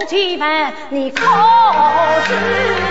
我去问你可知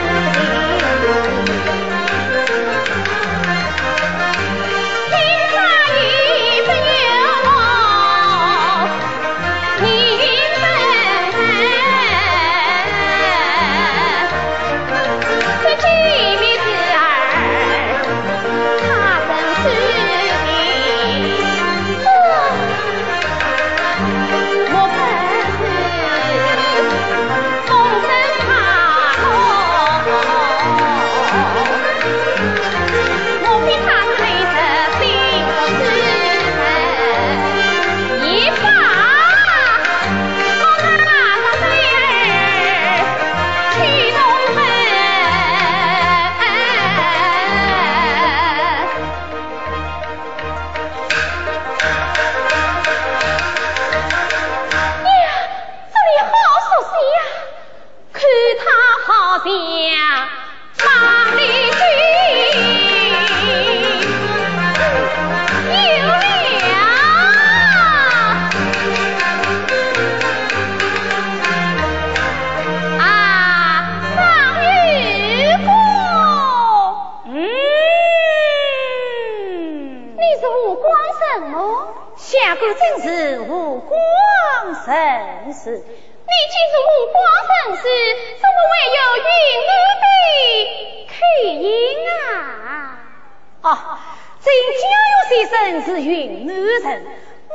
我是云南人，我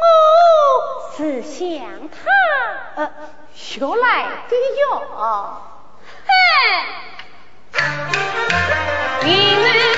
是向他学来的哟，嘿，云南。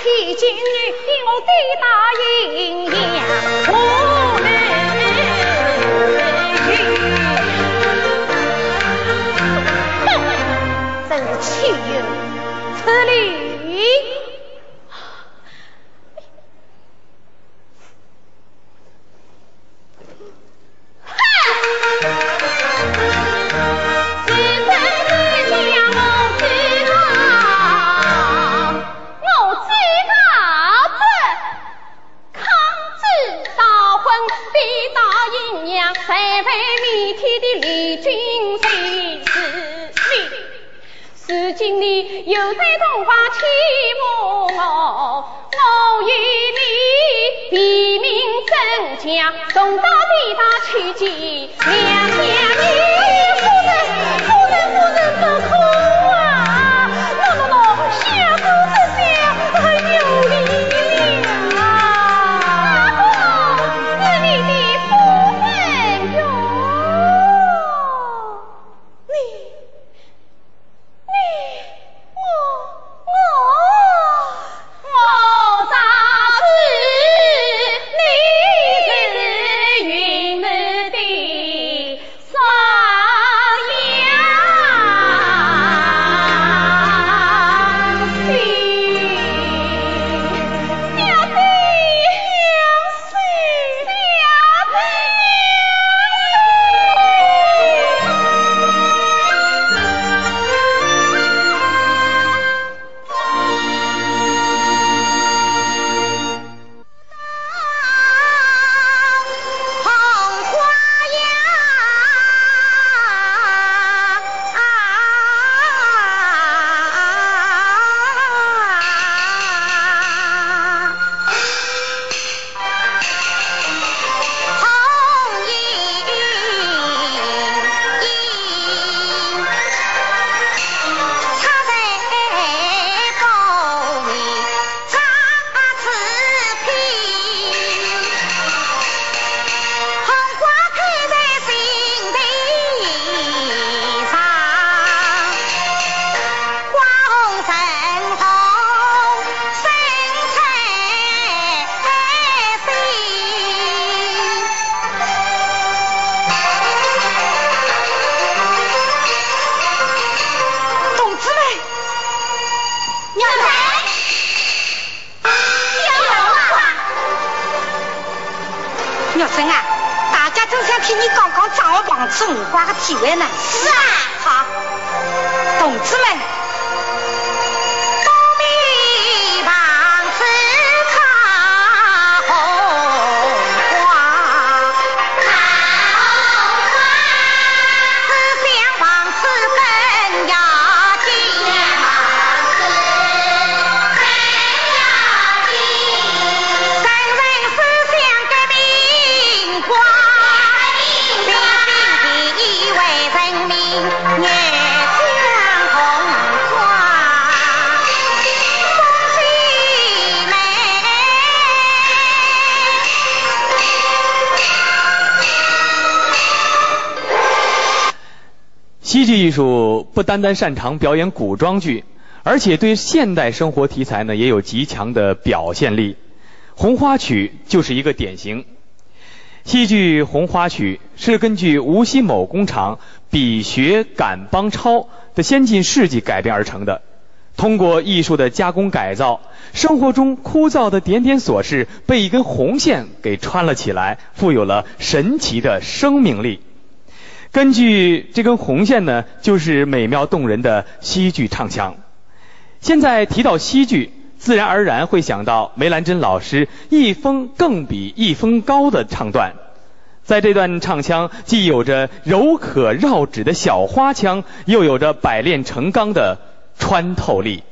天金女，比我抵大营养，我能真是岂有此理！如今你又在童话欺负我，我与你比名争强，送到地大去见娘家女，种瓜体为难是啊。好。同志们戏剧艺术不单单擅长表演古装剧，而且对现代生活题材呢也有极强的表现力。红花曲就是一个典型。戏剧《红花曲》是根据无锡某工厂比学赶帮超的先进事迹改编而成的。通过艺术的加工改造，生活中枯燥的点点琐事被一根红线给穿了起来，富有了神奇的生命力。根据这根红线呢，就是美妙动人的戏剧唱腔。现在提到戏剧，自然而然会想到梅兰珍老师“一峰更比一峰高”的唱段。在这段唱腔，既有着柔可绕指的小花腔，又有着百炼成钢的穿透力。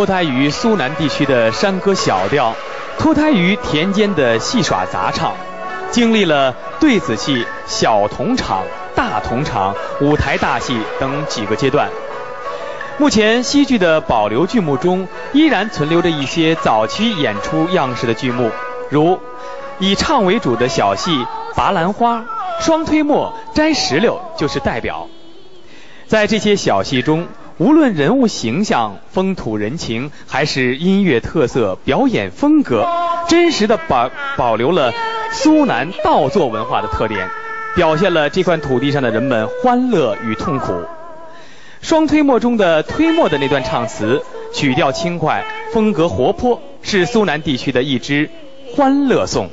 脱胎于苏南地区的山歌小调，脱胎于田间的戏耍杂唱，经历了对子戏、小童场、大童场、舞台大戏等几个阶段。目前戏剧的保留剧目中，依然存留着一些早期演出样式的剧目，如以唱为主的小戏《拔兰花》《双推磨》《摘石榴》就是代表。在这些小戏中，无论人物形象、风土人情，还是音乐特色、表演风格，真实的保保留了苏南稻作文化的特点，表现了这块土地上的人们欢乐与痛苦。双推磨中的推磨的那段唱词，曲调轻快，风格活泼，是苏南地区的一支欢乐颂。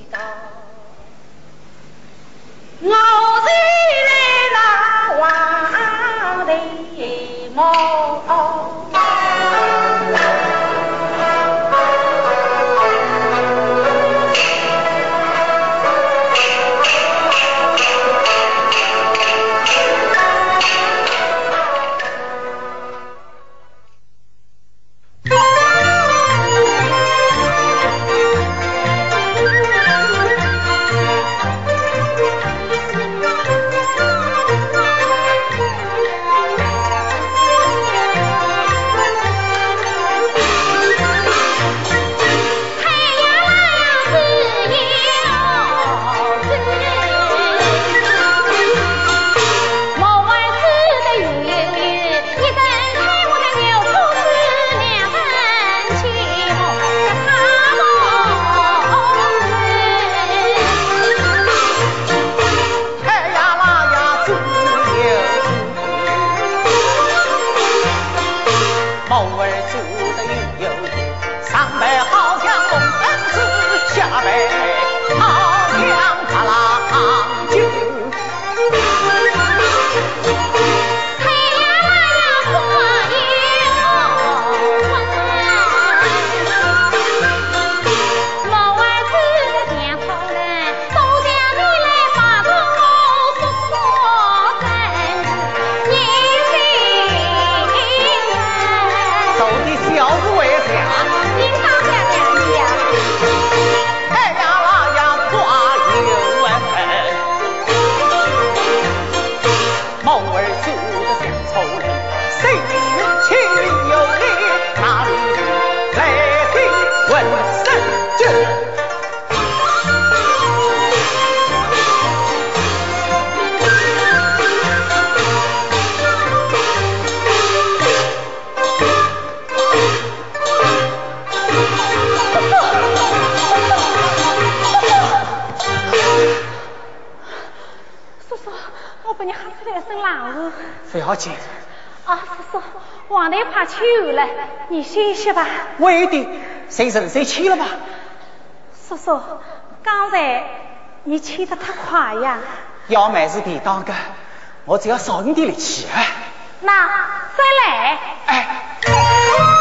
你休息吧。喂的，谁人谁去了吧？叔叔，刚才你去得太快呀。要买是便当的，我只要少用点力气。那再来。哎。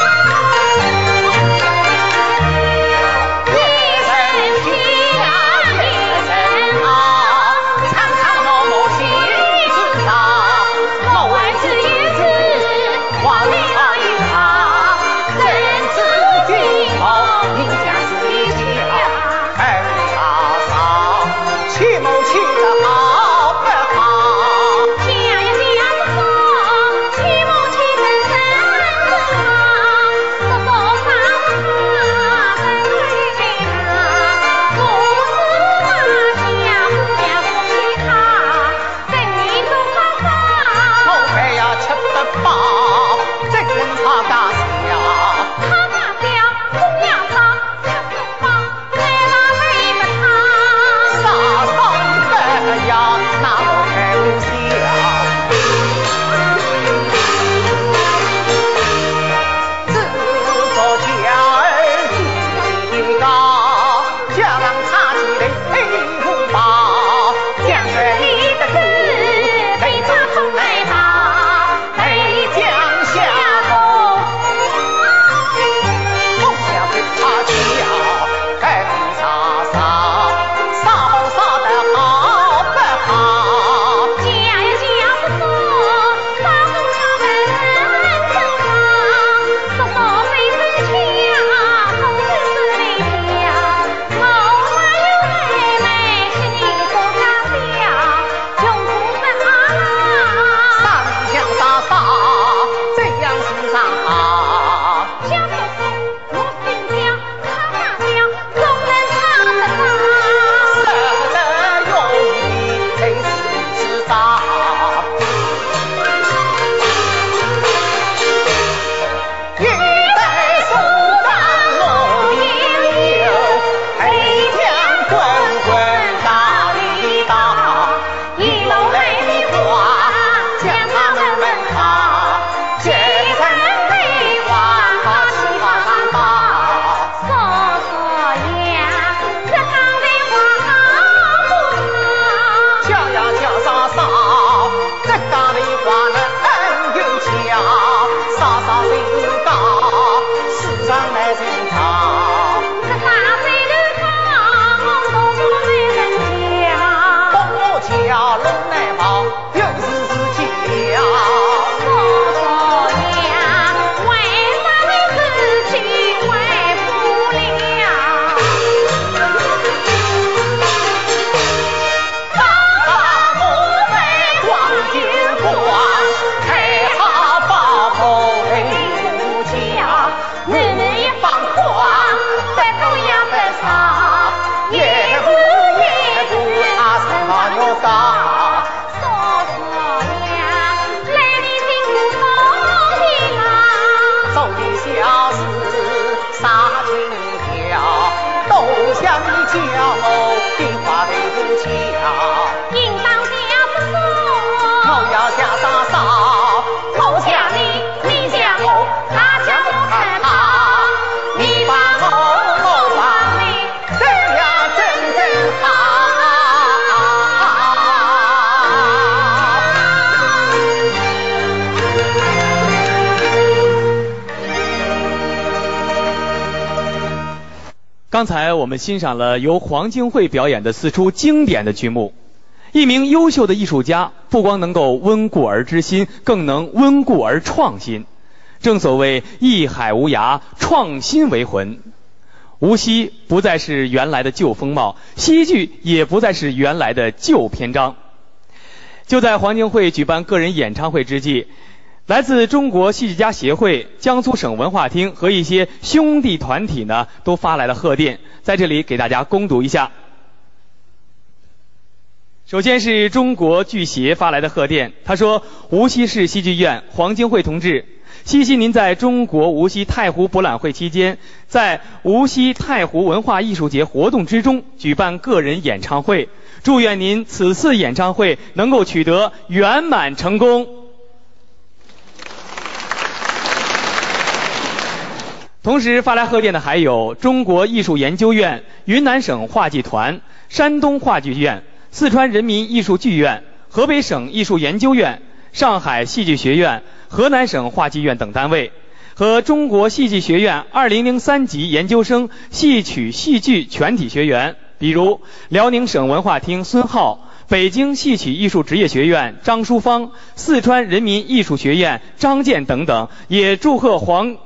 我们欣赏了由黄金惠表演的四出经典的剧目。一名优秀的艺术家，不光能够温故而知新，更能温故而创新。正所谓艺海无涯，创新为魂。无锡不再是原来的旧风貌，戏剧也不再是原来的旧篇章。就在黄金惠举办个人演唱会之际。来自中国戏剧家协会、江苏省文化厅和一些兄弟团体呢，都发来了贺电，在这里给大家攻读一下。首先是中国剧协发来的贺电，他说：“无锡市戏剧院黄金惠同志，谢谢您在中国无锡太湖博览会期间，在无锡太湖文化艺术节活动之中举办个人演唱会，祝愿您此次演唱会能够取得圆满成功。”同时发来贺电的还有中国艺术研究院、云南省话剧团、山东话剧院、四川人民艺术剧院、河北省艺术研究院、上海戏剧学院、河南省话剧院等单位，和中国戏剧学院2003级研究生戏曲戏剧全体学员，比如辽宁省文化厅孙浩、北京戏曲艺术职业学院张淑芳、四川人民艺术学院张健等等，也祝贺黄。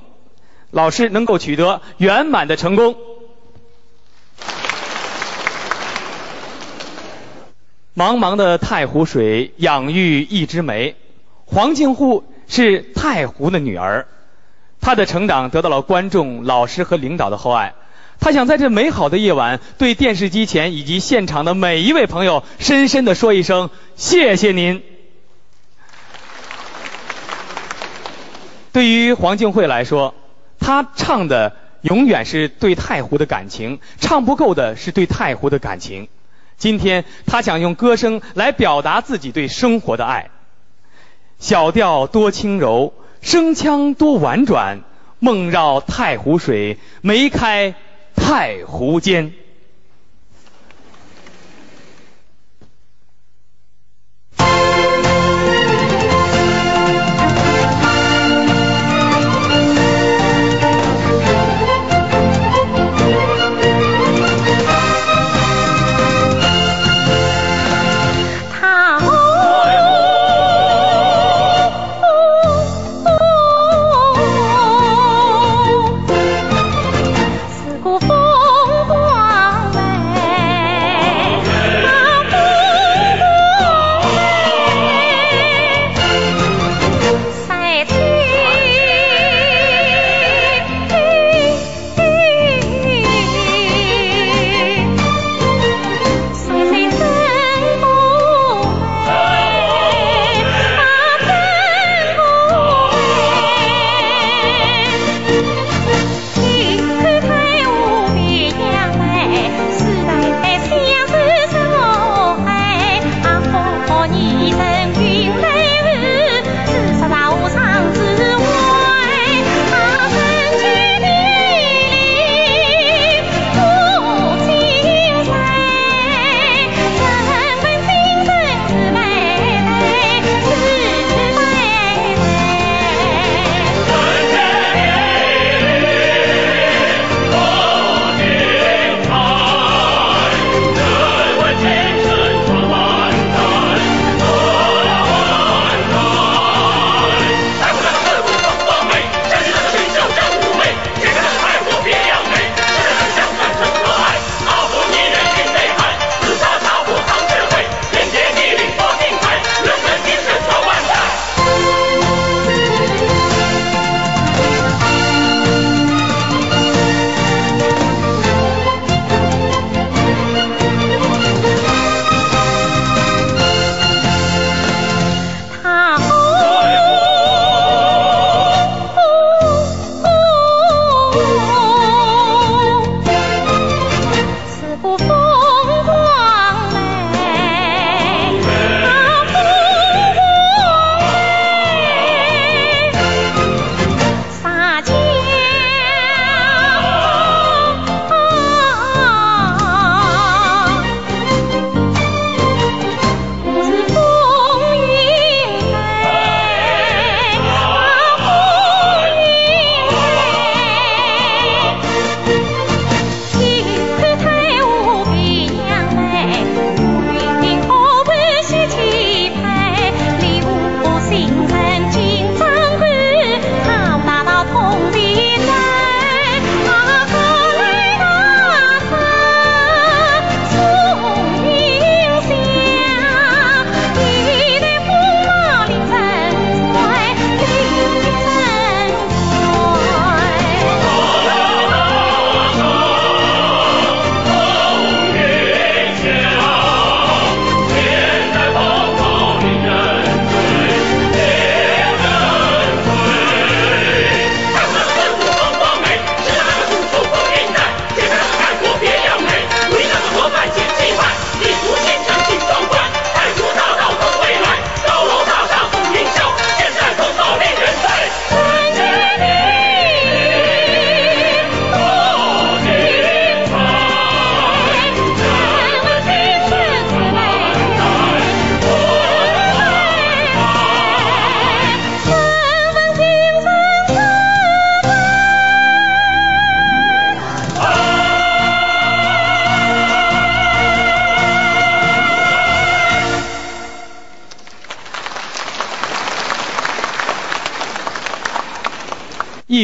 老师能够取得圆满的成功。茫茫的太湖水养育一枝梅，黄静沪是太湖的女儿，她的成长得到了观众、老师和领导的厚爱。她想在这美好的夜晚，对电视机前以及现场的每一位朋友，深深的说一声谢谢您。对于黄静慧来说。他唱的永远是对太湖的感情，唱不够的是对太湖的感情。今天他想用歌声来表达自己对生活的爱。小调多轻柔，声腔多婉转，梦绕太湖水，梅开太湖间。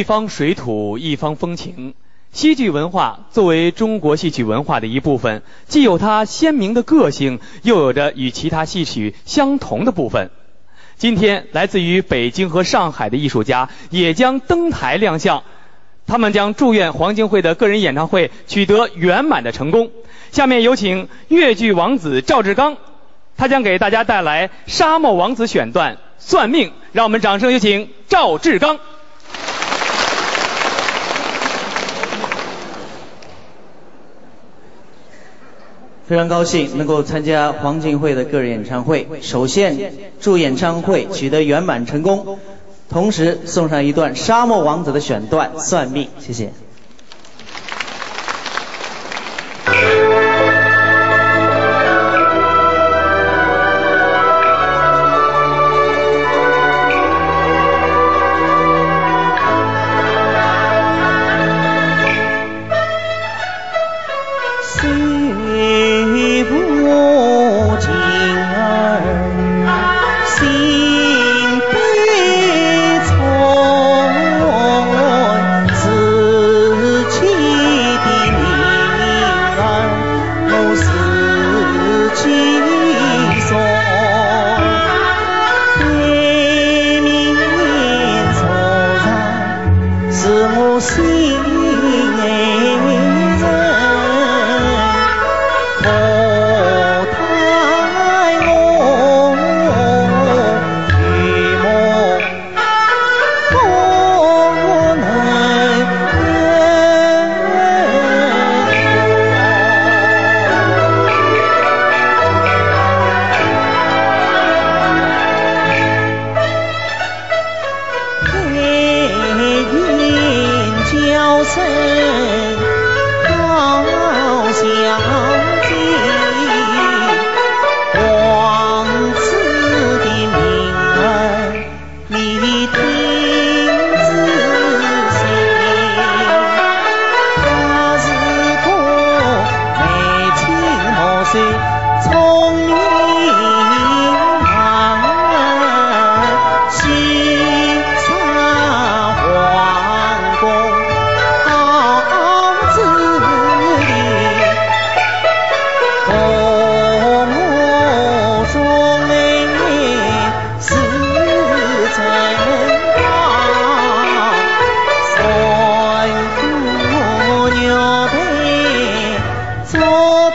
方水土，一方风情。戏剧文化作为中国戏曲文化的一部分，既有它鲜明的个性，又有着与其他戏曲相同的部分。今天，来自于北京和上海的艺术家也将登台亮相，他们将祝愿黄金会的个人演唱会取得圆满的成功。下面有请越剧王子赵志刚，他将给大家带来《沙漠王子》选段《算命》，让我们掌声有请赵志刚。非常高兴能够参加黄金惠的个人演唱会。首先祝演唱会取得圆满成功，同时送上一段《沙漠王子》的选段《算命》，谢。谢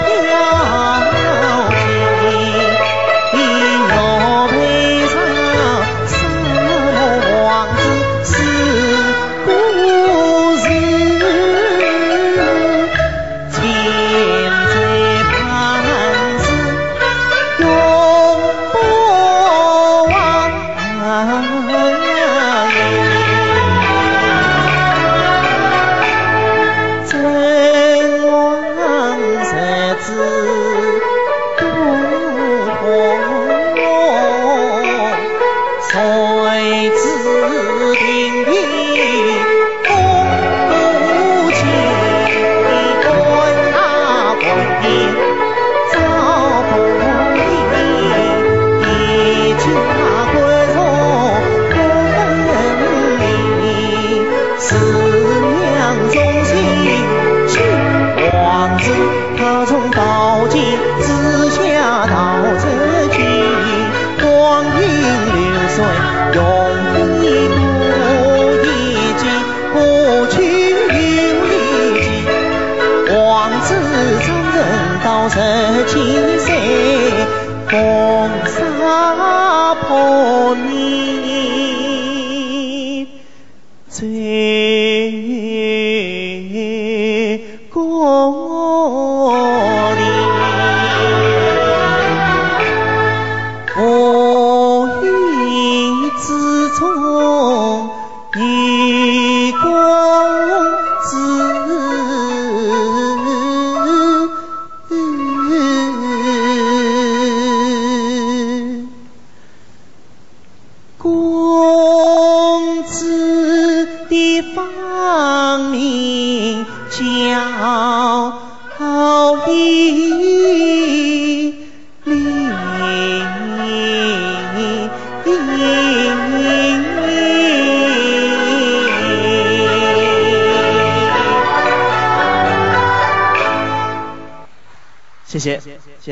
پھر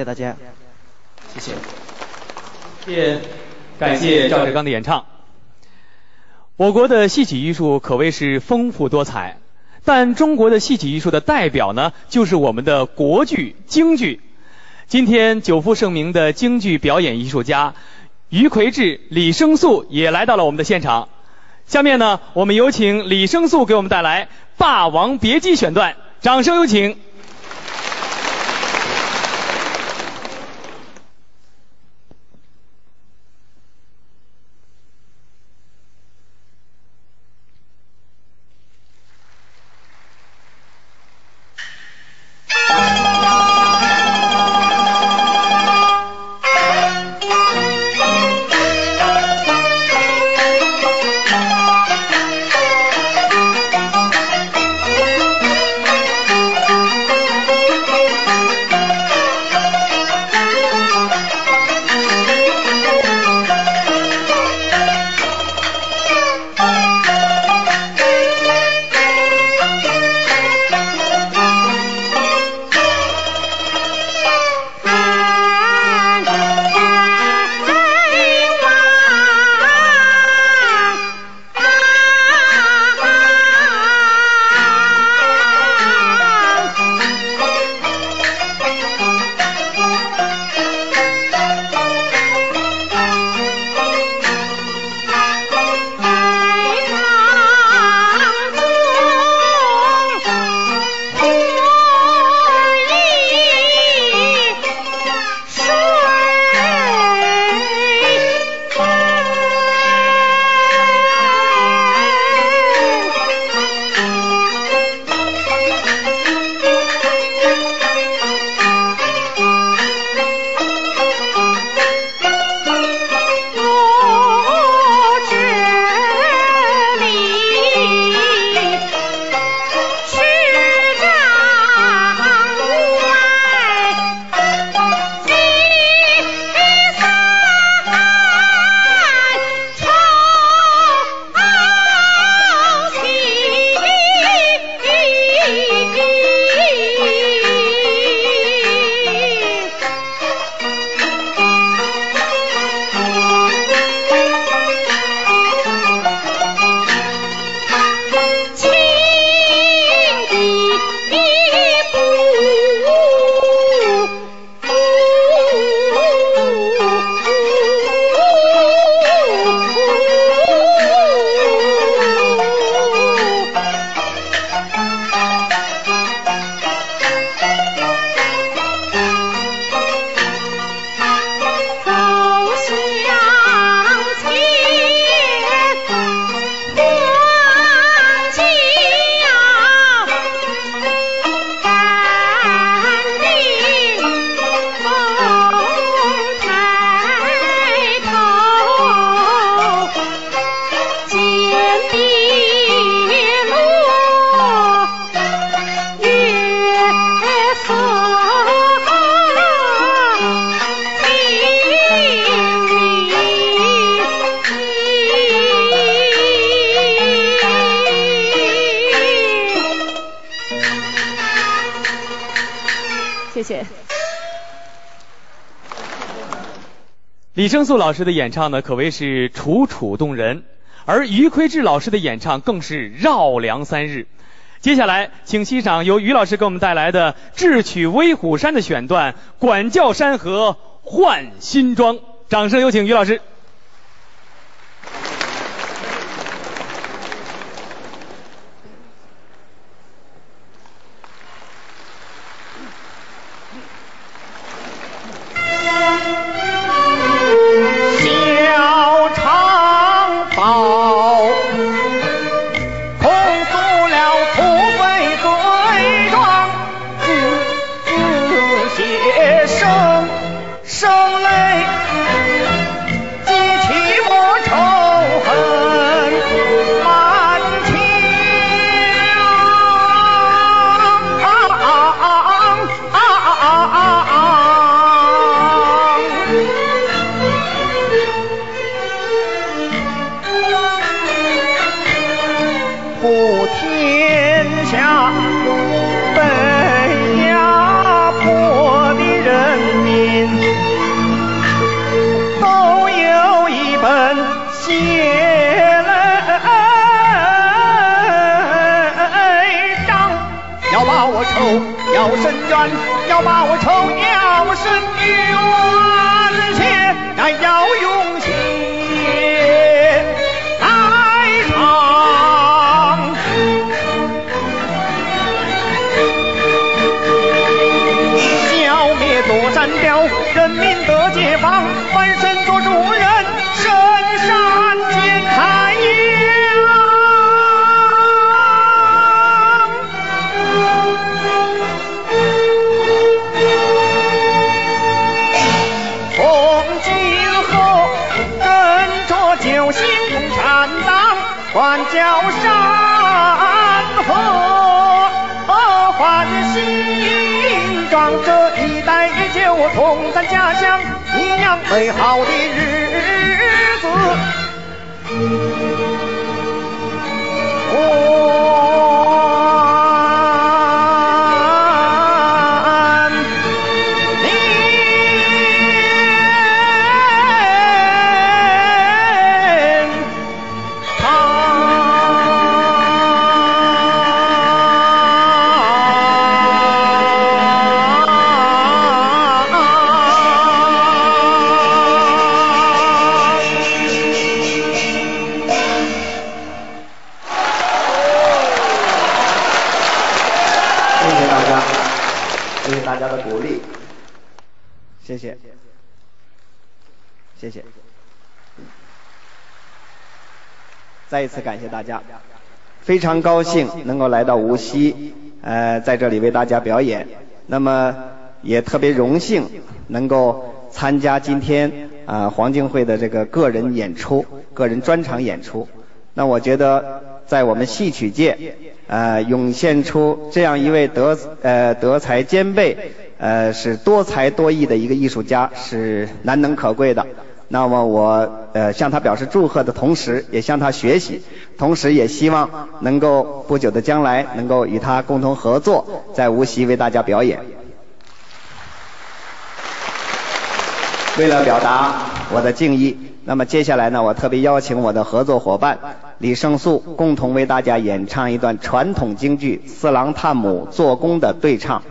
谢谢大家，谢谢。谢，感谢赵志刚的演唱。我国的戏曲艺术可谓是丰富多彩，但中国的戏曲艺术的代表呢，就是我们的国剧京剧。今天久负盛名的京剧表演艺术家于魁智、李生素也来到了我们的现场。下面呢，我们有请李生素给我们带来《霸王别姬》选段，掌声有请。生素老师的演唱呢，可谓是楚楚动人，而于魁智老师的演唱更是绕梁三日。接下来，请欣赏由于老师给我们带来的智取威虎山的选段《管教山河换新装》，掌声有请于老师。要报仇，要，伸冤，且要用心来唱。消灭多占标，人民得解放，翻身小山河换新装，这一代也就同咱家乡一样美好的日子。再一次感谢大家，非常高兴能够来到无锡，呃，在这里为大家表演。那么也特别荣幸能够参加今天啊、黄金会的这个个人演出、个人专场演出。那我觉得在我们戏曲界，呃，涌现出这样一位德呃德才兼备，呃是多才多艺的一个艺术家，是难能可贵的。那么我呃向他表示祝贺的同时，也向他学习，同时也希望能够不久的将来能够与他共同合作，在无锡为大家表演。为了表达我的敬意，那么接下来呢，我特别邀请我的合作伙伴李胜素共同为大家演唱一段传统京剧《四郎探母做工》的对唱。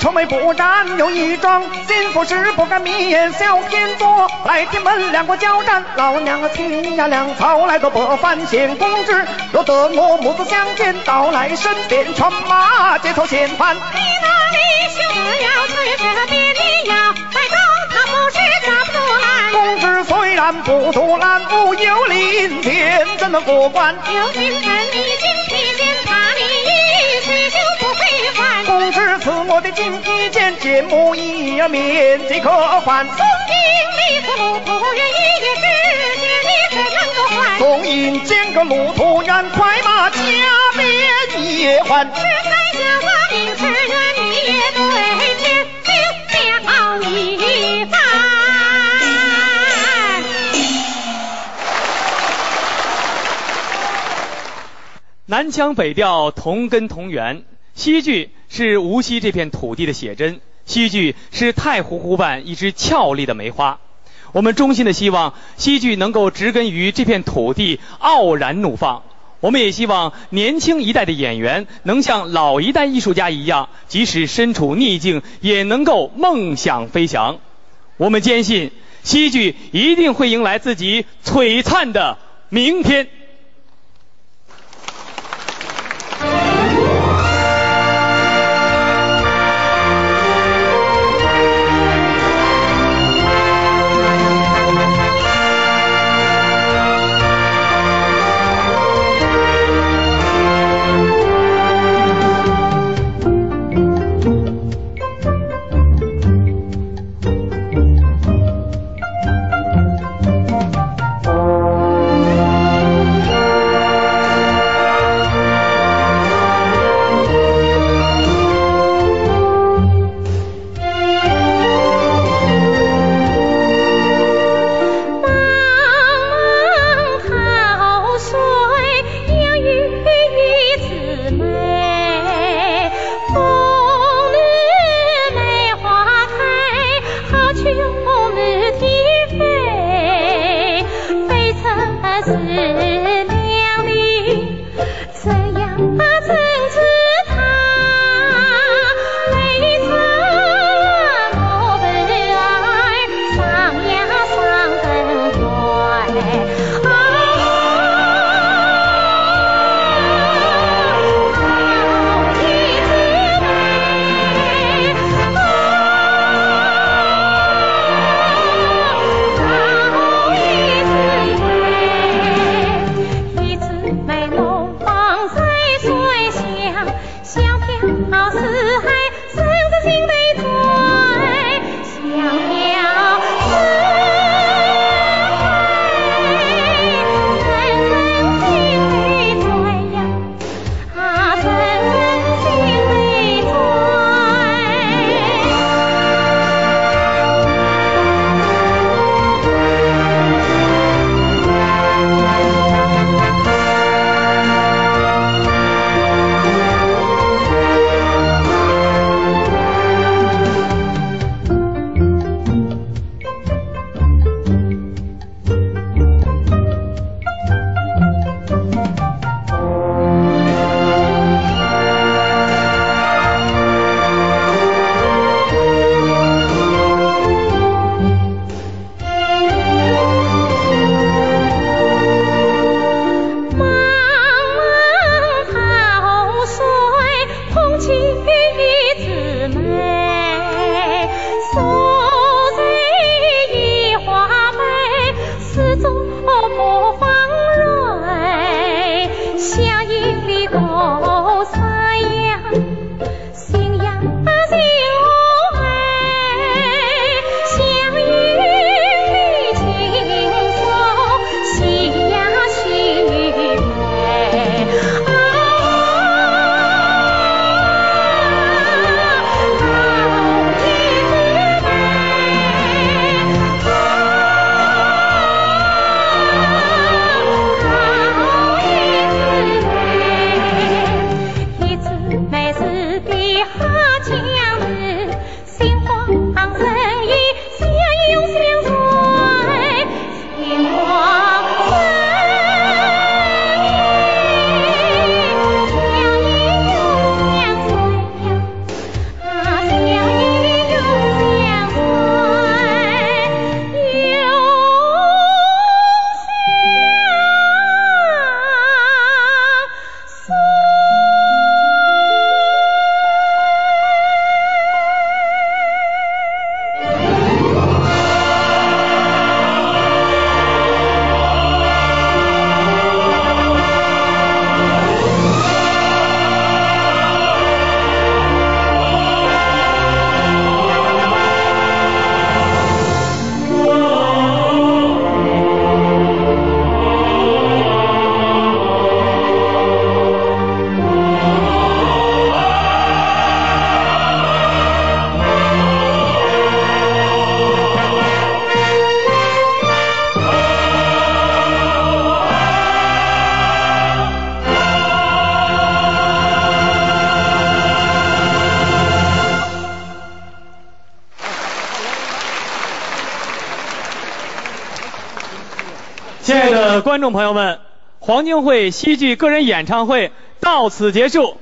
愁眉不展有一桩，心腹事不敢眯眼笑天作。来天门两国交战，老娘亲呀粮草来到北番县公之，若得我母子相见，到来身边传马街头先犯。你那里兄弟要催着别你呀，再高他不是抓不住来。公子虽然不独揽，无有林天怎么过关？有君臣你今提赐我的金披剑，剑木一面即可换。宋金立此路途远，一夜之间你怎能够还？宋英见个路途远，快马加鞭也还。是在下王英是远，你也对天就表一番。南腔北调，同根同源。西剧是无锡这片土地的写真，西剧是太湖湖畔一支俏丽的梅花。我们衷心的希望西剧能够植根于这片土地，傲然怒放。我们也希望年轻一代的演员能像老一代艺术家一样，即使身处逆境，也能够梦想飞翔。我们坚信，西剧一定会迎来自己璀璨的明天。观众朋友们，黄金会戏剧个人演唱会到此结束。